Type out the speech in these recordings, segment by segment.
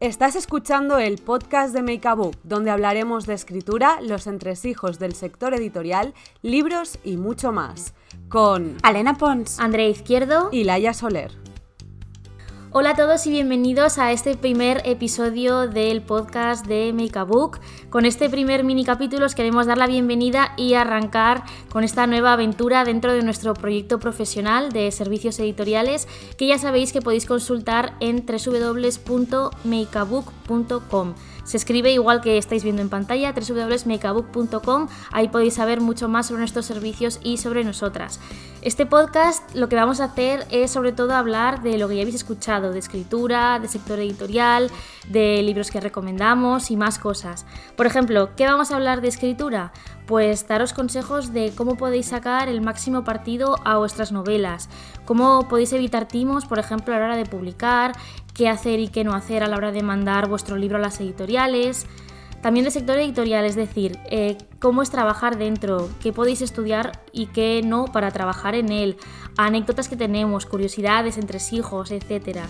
Estás escuchando el podcast de Make a Book, donde hablaremos de escritura, los entresijos del sector editorial, libros y mucho más. Con Alena Pons, Andrea Izquierdo y Laia Soler. Hola a todos y bienvenidos a este primer episodio del podcast de Make a Book. Con este primer mini capítulo os queremos dar la bienvenida y arrancar con esta nueva aventura dentro de nuestro proyecto profesional de servicios editoriales que ya sabéis que podéis consultar en www.makeabook.com. Se escribe igual que estáis viendo en pantalla, www.makeabook.com. Ahí podéis saber mucho más sobre nuestros servicios y sobre nosotras. Este podcast lo que vamos a hacer es sobre todo hablar de lo que ya habéis escuchado, de escritura, de sector editorial, de libros que recomendamos y más cosas. Por ejemplo, ¿qué vamos a hablar de escritura? Pues daros consejos de cómo podéis sacar el máximo partido a vuestras novelas, cómo podéis evitar timos, por ejemplo, a la hora de publicar, qué hacer y qué no hacer a la hora de mandar vuestro libro a las editoriales. También de sector editorial, es decir, eh, cómo es trabajar dentro, qué podéis estudiar y qué no para trabajar en él, anécdotas que tenemos, curiosidades, entresijos, etc.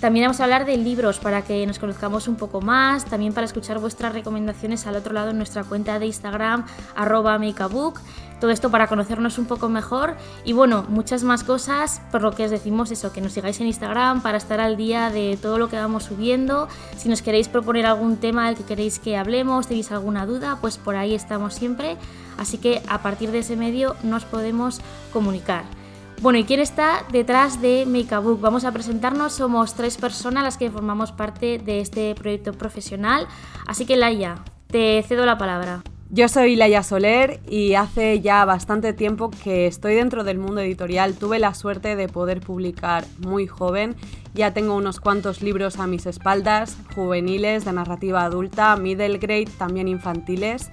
También vamos a hablar de libros para que nos conozcamos un poco más, también para escuchar vuestras recomendaciones al otro lado en nuestra cuenta de Instagram, arroba makeabook todo esto para conocernos un poco mejor y bueno, muchas más cosas, por lo que os decimos eso, que nos sigáis en Instagram para estar al día de todo lo que vamos subiendo. Si nos queréis proponer algún tema del que queréis que hablemos, tenéis alguna duda, pues por ahí estamos siempre. Así que a partir de ese medio nos podemos comunicar. Bueno, ¿y quién está detrás de Make a Book? Vamos a presentarnos, somos tres personas las que formamos parte de este proyecto profesional. Así que Laia, te cedo la palabra. Yo soy Laia Soler y hace ya bastante tiempo que estoy dentro del mundo editorial. Tuve la suerte de poder publicar muy joven. Ya tengo unos cuantos libros a mis espaldas, juveniles, de narrativa adulta, middle grade, también infantiles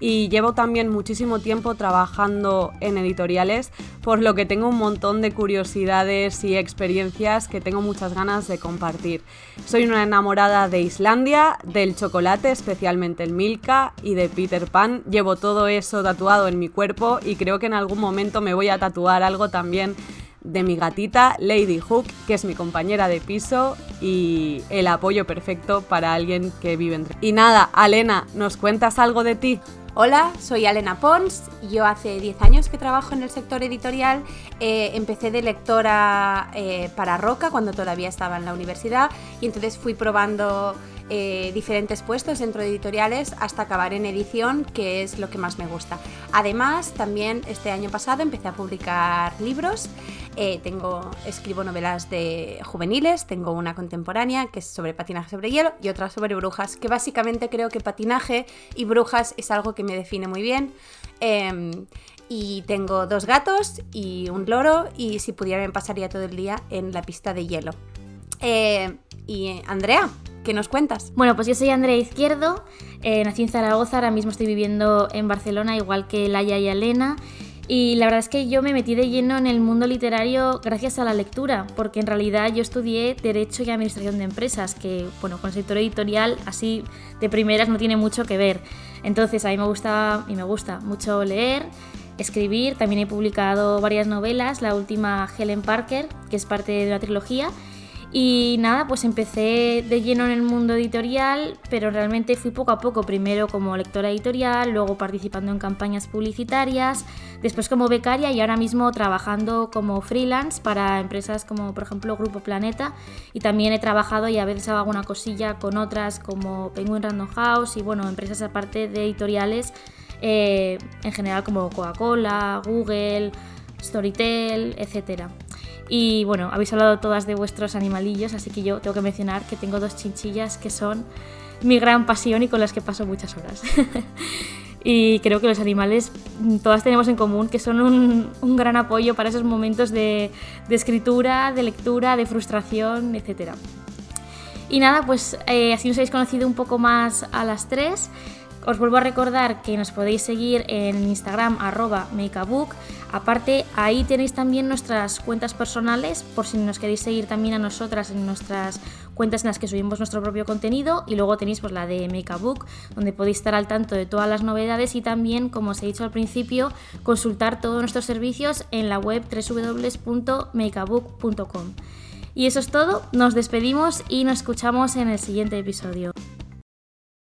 y llevo también muchísimo tiempo trabajando en editoriales, por lo que tengo un montón de curiosidades y experiencias que tengo muchas ganas de compartir. Soy una enamorada de Islandia, del chocolate, especialmente el Milka y de Peter Pan. Llevo todo eso tatuado en mi cuerpo y creo que en algún momento me voy a tatuar algo también de mi gatita Lady Hook, que es mi compañera de piso y el apoyo perfecto para alguien que vive entre. Y nada, Alena, ¿nos cuentas algo de ti? Hola, soy Alena Pons. Yo hace 10 años que trabajo en el sector editorial. Eh, empecé de lectora eh, para Roca cuando todavía estaba en la universidad y entonces fui probando eh, diferentes puestos dentro de editoriales hasta acabar en edición, que es lo que más me gusta. Además, también este año pasado empecé a publicar libros. Eh, tengo, escribo novelas de juveniles, tengo una contemporánea que es sobre patinaje sobre hielo y otra sobre brujas, que básicamente creo que patinaje y brujas es algo que me define muy bien. Em, y tengo dos gatos y un loro y si pudiera me pasaría todo el día en la pista de hielo. Eh, y Andrea, ¿Qué nos cuentas? Bueno, pues yo soy Andrea Izquierdo, eh, nací en Zaragoza, ahora mismo estoy viviendo en Barcelona, igual que Laia y Elena. Y la verdad es que yo me metí de lleno en el mundo literario gracias a la lectura, porque en realidad yo estudié Derecho y Administración de Empresas, que bueno, con el sector editorial así de primeras no tiene mucho que ver. Entonces a mí me gusta y me gusta mucho leer, escribir, también he publicado varias novelas, la última Helen Parker, que es parte de una trilogía, y nada, pues empecé de lleno en el mundo editorial, pero realmente fui poco a poco, primero como lectora editorial, luego participando en campañas publicitarias, después como becaria y ahora mismo trabajando como freelance para empresas como por ejemplo Grupo Planeta y también he trabajado y a veces hago alguna cosilla con otras como Penguin Random House y bueno, empresas aparte de editoriales eh, en general como Coca-Cola, Google, Storytel, etcétera. Y bueno, habéis hablado todas de vuestros animalillos, así que yo tengo que mencionar que tengo dos chinchillas que son mi gran pasión y con las que paso muchas horas. y creo que los animales mm, todas tenemos en común que son un, gran apoyo para esos momentos de, de, escritura, de lectura, de frustración, etc. Y nada, pues eh, así nos habéis conocido un poco más a las tres. Os vuelvo a recordar que nos podéis seguir en Instagram arroba makeabook. Aparte, ahí tenéis también nuestras cuentas personales por si nos queréis seguir también a nosotras en nuestras cuentas en las que subimos nuestro propio contenido. Y luego tenéis pues, la de Makeabook, donde podéis estar al tanto de todas las novedades y también, como os he dicho al principio, consultar todos nuestros servicios en la web www.makeabook.com. Y eso es todo, nos despedimos y nos escuchamos en el siguiente episodio.